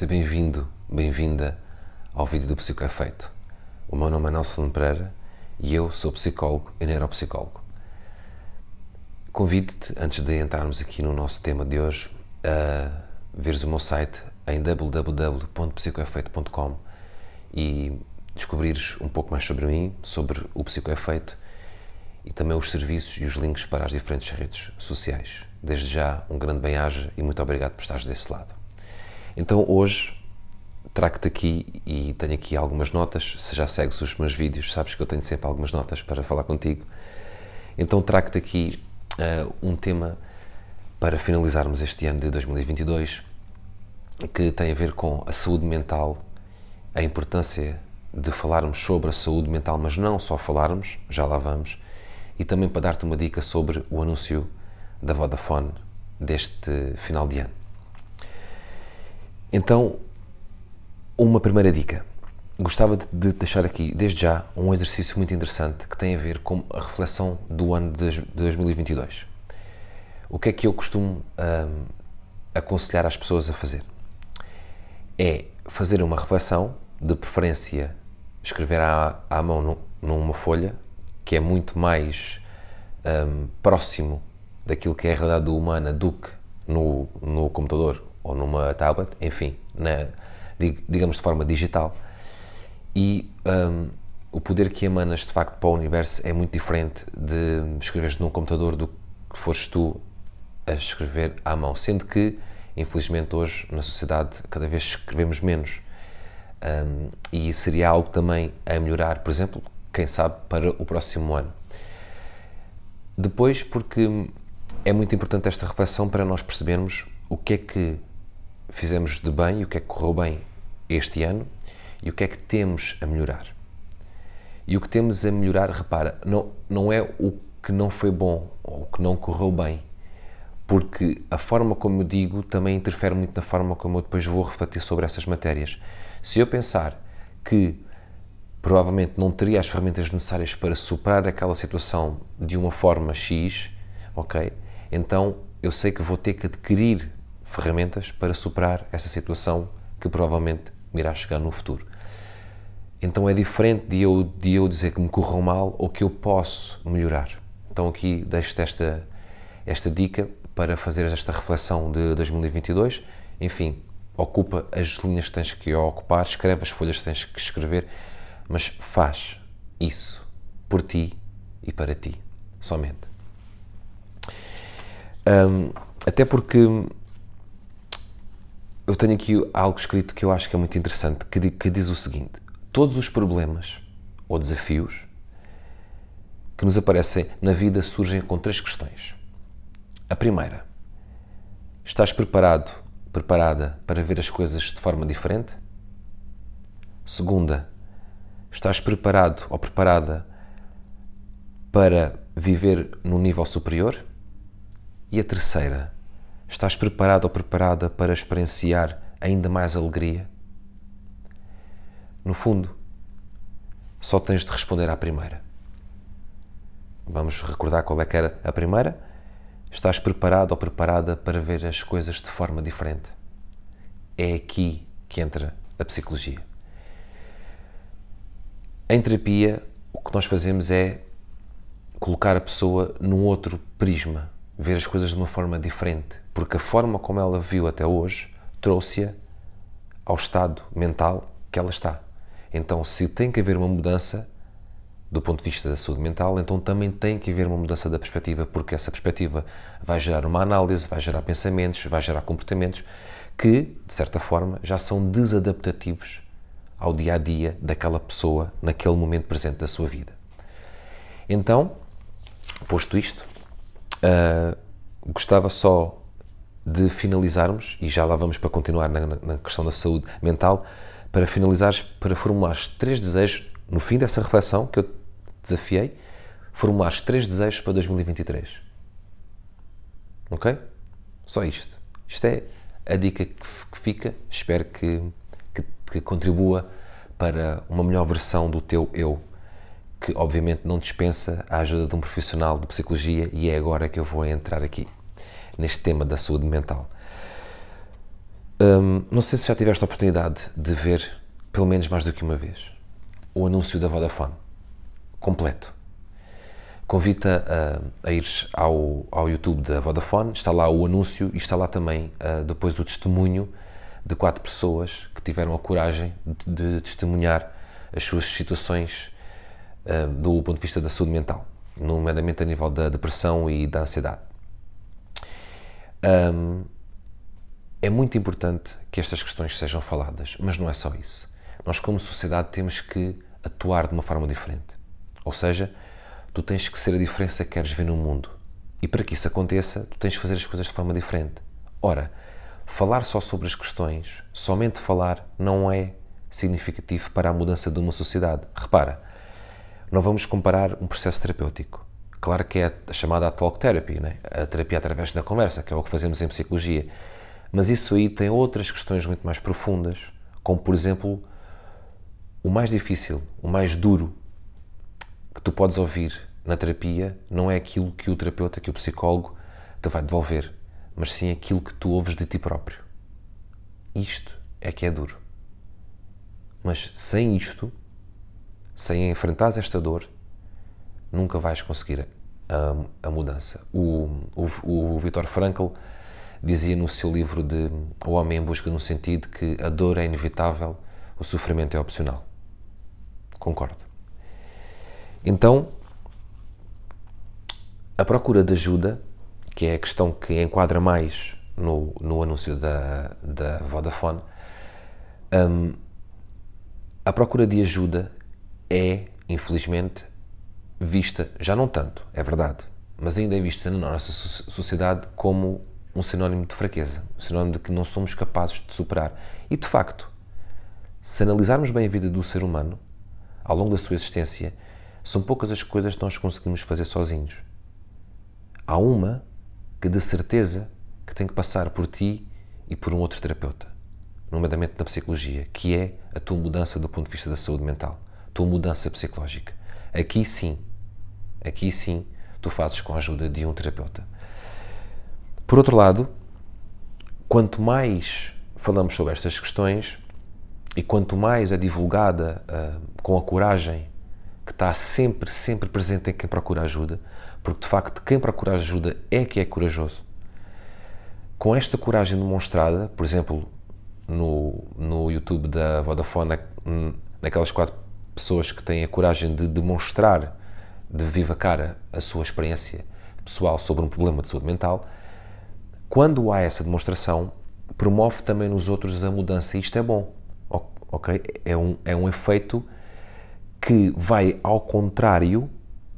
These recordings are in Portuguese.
Seja bem-vindo, bem-vinda ao vídeo do Psicoefeito. O meu nome é Nelson Pereira e eu sou psicólogo e neuropsicólogo. Convido-te, antes de entrarmos aqui no nosso tema de hoje, a veres o meu site em www.psicoefeito.com e descobrires um pouco mais sobre mim, sobre o Psicoefeito e também os serviços e os links para as diferentes redes sociais. Desde já, um grande bem-aja e muito obrigado por estares desse lado. Então, hoje, trago-te aqui e tenho aqui algumas notas. Se já segues os meus vídeos, sabes que eu tenho sempre algumas notas para falar contigo. Então, trago-te aqui uh, um tema para finalizarmos este ano de 2022 que tem a ver com a saúde mental, a importância de falarmos sobre a saúde mental, mas não só falarmos, já lá vamos, e também para dar-te uma dica sobre o anúncio da Vodafone deste final de ano. Então, uma primeira dica. Gostava de deixar aqui, desde já, um exercício muito interessante que tem a ver com a reflexão do ano de 2022. O que é que eu costumo hum, aconselhar as pessoas a fazer? É fazer uma reflexão, de preferência escrever à, à mão numa folha, que é muito mais hum, próximo daquilo que é a realidade humana do que no, no computador ou numa tablet, enfim, na, digamos de forma digital. E um, o poder que emanas de facto para o universo é muito diferente de escreveres num computador do que fores tu a escrever à mão, sendo que, infelizmente, hoje na sociedade cada vez escrevemos menos. Um, e seria algo também a melhorar, por exemplo, quem sabe, para o próximo ano. Depois, porque é muito importante esta reflexão para nós percebermos o que é que fizemos de bem e o que é que correu bem este ano e o que é que temos a melhorar. E o que temos a melhorar, repara, não, não é o que não foi bom ou o que não correu bem, porque a forma como eu digo também interfere muito na forma como eu depois vou refletir sobre essas matérias. Se eu pensar que provavelmente não teria as ferramentas necessárias para superar aquela situação de uma forma X, ok? então eu sei que vou ter que adquirir ferramentas para superar essa situação que provavelmente me irá chegar no futuro. Então é diferente de eu, de eu dizer que me correu mal ou que eu posso melhorar. Então aqui deixo-te esta, esta dica para fazer esta reflexão de 2022. Enfim, ocupa as linhas que tens que ocupar, escreve as folhas que tens que escrever, mas faz isso por ti e para ti, somente. Um, até porque eu tenho aqui algo escrito que eu acho que é muito interessante, que, que diz o seguinte: todos os problemas ou desafios que nos aparecem na vida surgem com três questões. A primeira, estás preparado, preparada para ver as coisas de forma diferente? Segunda, estás preparado ou preparada para viver num nível superior? E a terceira, estás preparado ou preparada para experienciar ainda mais alegria? No fundo, só tens de responder à primeira. Vamos recordar qual é que era a primeira? Estás preparado ou preparada para ver as coisas de forma diferente? É aqui que entra a psicologia. Em terapia, o que nós fazemos é colocar a pessoa num outro prisma, ver as coisas de uma forma diferente, porque a forma como ela viu até hoje trouxe-a ao estado mental que ela está. Então, se tem que haver uma mudança do ponto de vista da saúde mental, então também tem que haver uma mudança da perspectiva, porque essa perspectiva vai gerar uma análise, vai gerar pensamentos, vai gerar comportamentos que, de certa forma, já são desadaptativos ao dia a dia daquela pessoa naquele momento presente da sua vida. Então, posto isto, Uh, gostava só de finalizarmos, e já lá vamos para continuar na, na questão da saúde mental, para finalizares, para formulares três desejos, no fim dessa reflexão que eu te desafiei, formulares três desejos para 2023. Ok? Só isto. Isto é a dica que, que fica. Espero que, que, que contribua para uma melhor versão do teu eu que obviamente não dispensa a ajuda de um profissional de psicologia e é agora que eu vou entrar aqui, neste tema da saúde mental. Hum, não sei se já tiveste a oportunidade de ver, pelo menos mais do que uma vez, o anúncio da Vodafone completo. Convido-te a, a ires ao, ao YouTube da Vodafone, está lá o anúncio e está lá também uh, depois o testemunho de quatro pessoas que tiveram a coragem de, de testemunhar as suas situações uh, do ponto de vista da saúde mental, nomeadamente a nível da depressão e da ansiedade. Um, é muito importante que estas questões sejam faladas, mas não é só isso. Nós, como sociedade, temos que atuar de uma forma diferente. Ou seja, tu tens que ser a diferença que queres ver no mundo. E para que isso aconteça, tu tens que fazer as coisas de forma diferente. Ora, falar só sobre as questões, somente falar, não é significativo para a mudança de uma sociedade. Repara, não vamos comparar um processo terapêutico. Claro que é a chamada talk therapy, né? a terapia através da conversa, que é o que fazemos em psicologia. Mas isso aí tem outras questões muito mais profundas, como por exemplo, o mais difícil, o mais duro que tu podes ouvir na terapia não é aquilo que o terapeuta, que o psicólogo te vai devolver, mas sim aquilo que tu ouves de ti próprio. Isto é que é duro. Mas sem isto, sem enfrentar esta dor, nunca vais conseguir a, a mudança. O, o, o Viktor Frankl dizia no seu livro de O Homem em Busca de um Sentido que a dor é inevitável, o sofrimento é opcional. Concordo. Então, a procura de ajuda, que é a questão que enquadra mais no, no anúncio da, da Vodafone, um, a procura de ajuda é, infelizmente, vista, já não tanto, é verdade, mas ainda é vista na nossa sociedade como um sinónimo de fraqueza, um sinónimo de que não somos capazes de superar. E de facto, se analisarmos bem a vida do ser humano, ao longo da sua existência, são poucas as coisas que nós conseguimos fazer sozinhos. Há uma que de certeza que tem que passar por ti e por um outro terapeuta, nomeadamente na psicologia, que é a tua mudança do ponto de vista da saúde mental, tua mudança psicológica. Aqui sim, aqui sim, tu fazes com a ajuda de um terapeuta. Por outro lado, quanto mais falamos sobre estas questões e quanto mais é divulgada uh, com a coragem que está sempre, sempre presente em quem procura ajuda, porque de facto quem procura ajuda é que é corajoso. Com esta coragem demonstrada, por exemplo, no, no YouTube da Vodafone, naquelas quatro pessoas que têm a coragem de demonstrar de viva cara a sua experiência pessoal sobre um problema de saúde mental, quando há essa demonstração, promove também nos outros a mudança. Isto é bom, ok? É um, é um efeito que vai ao contrário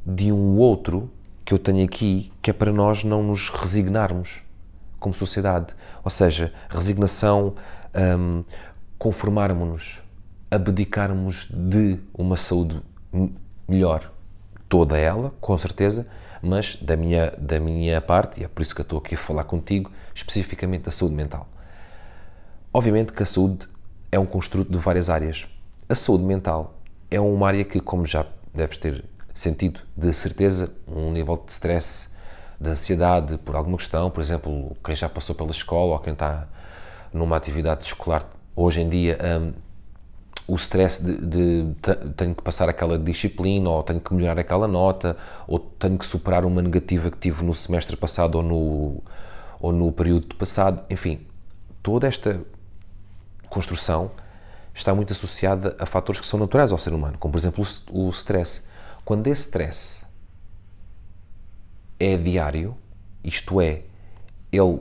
de um outro que eu tenho aqui, que é para nós não nos resignarmos como sociedade. Ou seja, resignação, um, conformarmos-nos, abdicarmos de uma saúde melhor, toda ela, com certeza, mas da minha, da minha parte, e é por isso que eu estou aqui a falar contigo, especificamente da saúde mental. Obviamente que a saúde é um construto de várias áreas. A saúde mental é uma área que, como já deves ter sentido, de certeza, um nível de stress, de ansiedade por alguma questão, por exemplo, quem já passou pela escola ou quem está numa atividade escolar hoje em dia, um, o stress de, de, tenho que passar aquela disciplina, ou tenho que melhorar aquela nota, ou tenho que superar uma negativa que tive no semestre passado ou no, ou no período passado, enfim, toda esta construção está muito associada a fatores que são naturais ao ser humano, como por exemplo o, stress. Quando esse stress é diário, isto é, ele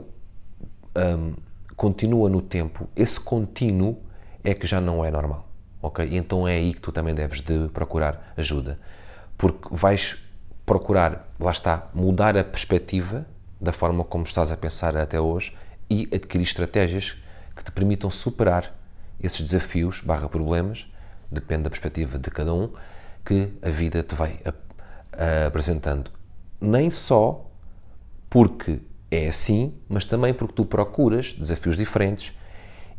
um, continua no tempo, esse contínuo é que já não é normal, ok? E então é aí que tu também deves de procurar ajuda, porque vais procurar, lá está, mudar a perspectiva da forma como estás a pensar até hoje e adquirir estratégias que te permitam superar esses desafios barra problemas, depende da perspectiva de cada um, que a vida te vai apresentando. Nem só porque é assim, mas também porque tu procuras desafios diferentes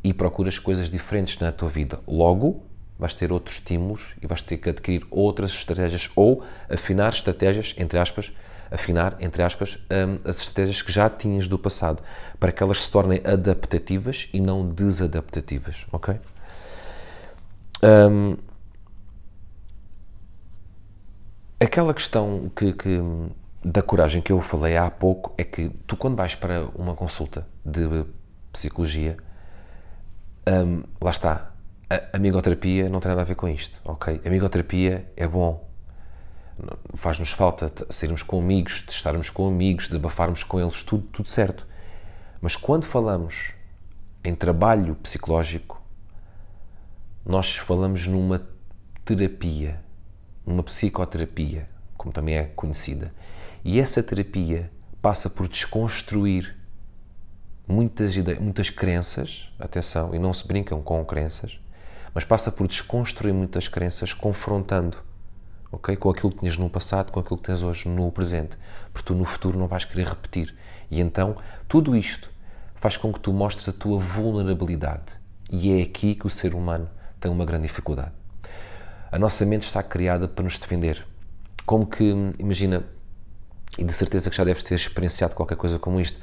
e procuras coisas diferentes na tua vida. Logo, vais ter outros estímulos e vais ter que adquirir outras estratégias ou afinar estratégias, entre aspas, afinar, entre aspas, um, as estratégias que já tinhas do passado, para que elas se tornem adaptativas e não desadaptativas, ok? Um, aquela questão que, que, da coragem que eu falei há pouco é que tu, quando vais para uma consulta de psicologia, um, lá está, a amigoterapia não tem nada a ver com isto, ok? Amigoterapia é bom, faz-nos falta sairmos com amigos, estarmos com amigos, desabafarmos com eles, tudo, tudo certo. Mas quando falamos em trabalho psicológico, nós falamos numa terapia, numa psicoterapia, como também é conhecida. E essa terapia passa por desconstruir muitas, ideias, muitas crenças, atenção, e não se brincam com crenças, mas passa por desconstruir muitas crenças, confrontando okay, com aquilo que tinhas no passado, com aquilo que tens hoje no presente, porque tu no futuro não vais querer repetir. E então, tudo isto faz com que tu mostres a tua vulnerabilidade. E é aqui que o ser humano tem uma grande dificuldade. A nossa mente está criada para nos defender. Como que, imagina, e de certeza que já deves ter experienciado qualquer coisa como isto,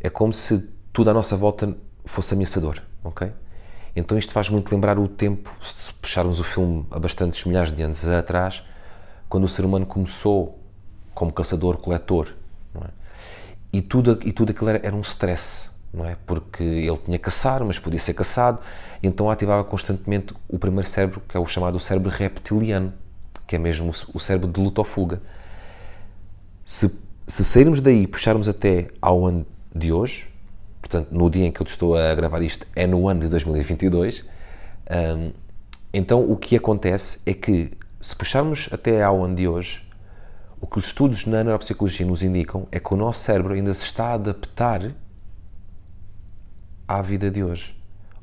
é como se tudo à nossa volta fosse ameaçador, ok? Então isto faz muito lembrar o tempo, se puxarmos o filme a bastantes milhares de anos atrás, quando o ser humano começou como caçador-coletor, é? E tudo, e tudo aquilo era, era um stress, não é? Porque ele tinha que caçar, mas podia ser caçado, então ativava constantemente o primeiro cérebro, que é o chamado cérebro reptiliano, que é mesmo o cérebro de luta ou fuga. Se, se sairmos daí e puxarmos até ao ano de hoje, portanto, no dia em que eu estou a gravar isto, é no ano de 2022. Um, então, o que acontece é que, se puxarmos até ao ano de hoje, o que os estudos na neuropsicologia nos indicam é que o nosso cérebro ainda se está a adaptar à vida de hoje.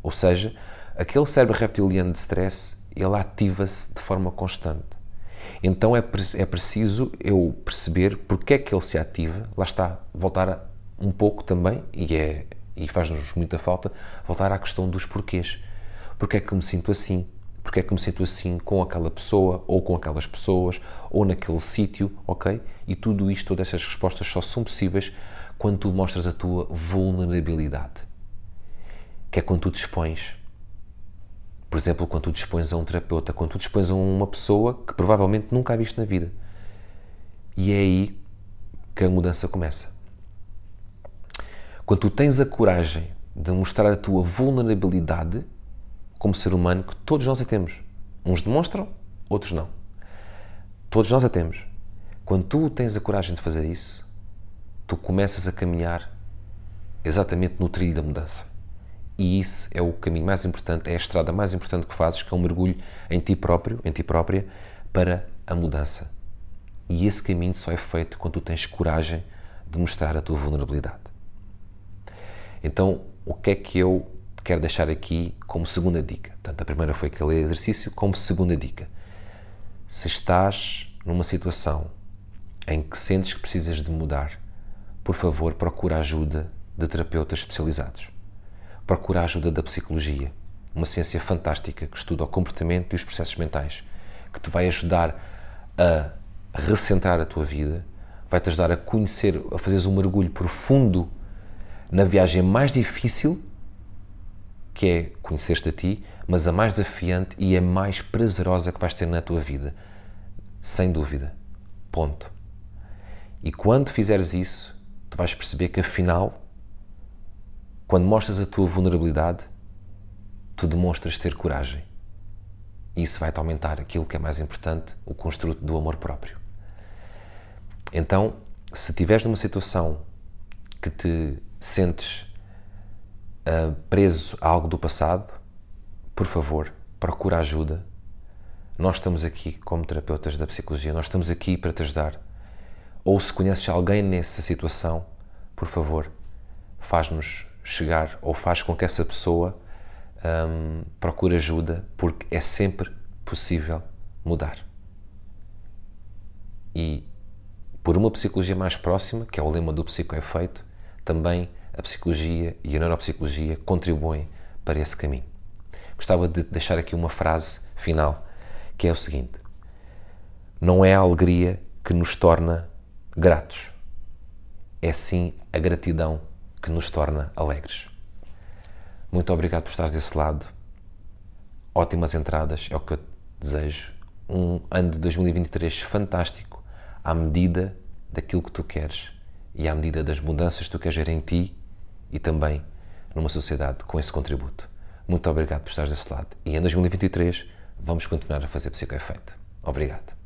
Ou seja, aquele cérebro reptiliano de stress, ele ativa-se de forma constante. Então é, é preciso eu perceber porque é que ele se ativa, lá está, voltar um pouco também, e, é, e faz-nos muita falta, voltar à questão dos porquês. Porque é que me sinto assim? Porque é que me sinto assim com aquela pessoa, ou com aquelas pessoas, ou naquele sítio, ok? E tudo isto, todas essas respostas só são possíveis quando tu mostras a tua vulnerabilidade. Que é quando tu dispões. Por exemplo, quando tu dispões a um terapeuta, quando tu dispões a uma pessoa que provavelmente nunca a viste na vida. E é aí que a mudança começa. Quando tu tens a coragem de mostrar a tua vulnerabilidade como ser humano, que todos nós a temos. Uns demonstram, outros não. Todos nós a temos. Quando tu tens a coragem de fazer isso, tu começas a caminhar exatamente no trilho da mudança. E isso é o caminho mais importante, é a estrada mais importante que fazes, que é um mergulho em ti próprio, em ti própria, para a mudança. E esse caminho só é feito quando tu tens coragem de mostrar a tua vulnerabilidade. Então, o que é que eu quero deixar aqui como segunda dica? Portanto, a primeira foi aquele exercício, como segunda dica. Se estás numa situação em que sentes que precisas de mudar, por favor, procura ajuda de terapeutas especializados. Procura a ajuda da psicologia, uma ciência fantástica que estuda o comportamento e os processos mentais, que te vai ajudar a recentrar a tua vida, vai-te ajudar a conhecer, a fazeres um mergulho profundo na viagem mais difícil, que é conhecer-te a ti, mas a mais desafiante e a mais prazerosa que vais ter na tua vida. Sem dúvida. Ponto. E quando fizeres isso, tu vais perceber que afinal, quando mostras a tua vulnerabilidade, tu demonstras ter coragem. E isso vai-te aumentar aquilo que é mais importante, o construto do amor próprio. Então, se estiveres numa situação que te sentes uh, preso a algo do passado, por favor, procura ajuda. Nós estamos aqui como terapeutas da psicologia, nós estamos aqui para te ajudar. Ou se conheces alguém nessa situação, por favor, faz-nos chegar ou faz com que essa pessoa um, procure ajuda, porque é sempre possível mudar. E por uma psicologia mais próxima, que é o lema do psicoefeito, também a psicologia e a neuropsicologia contribuem para esse caminho. Gostava de deixar aqui uma frase final, que é o seguinte: Não é a alegria que nos torna gratos. É sim a gratidão que nos torna alegres. Muito obrigado por estares desse lado. Ótimas entradas, é o que eu desejo. Um ano de 2023 fantástico, à medida daquilo que tu queres e à medida das mudanças que tu queres ver em ti e também numa sociedade com esse contributo. Muito obrigado por estares desse lado. E em 2023 vamos continuar a fazer Psicoefeito. Obrigado.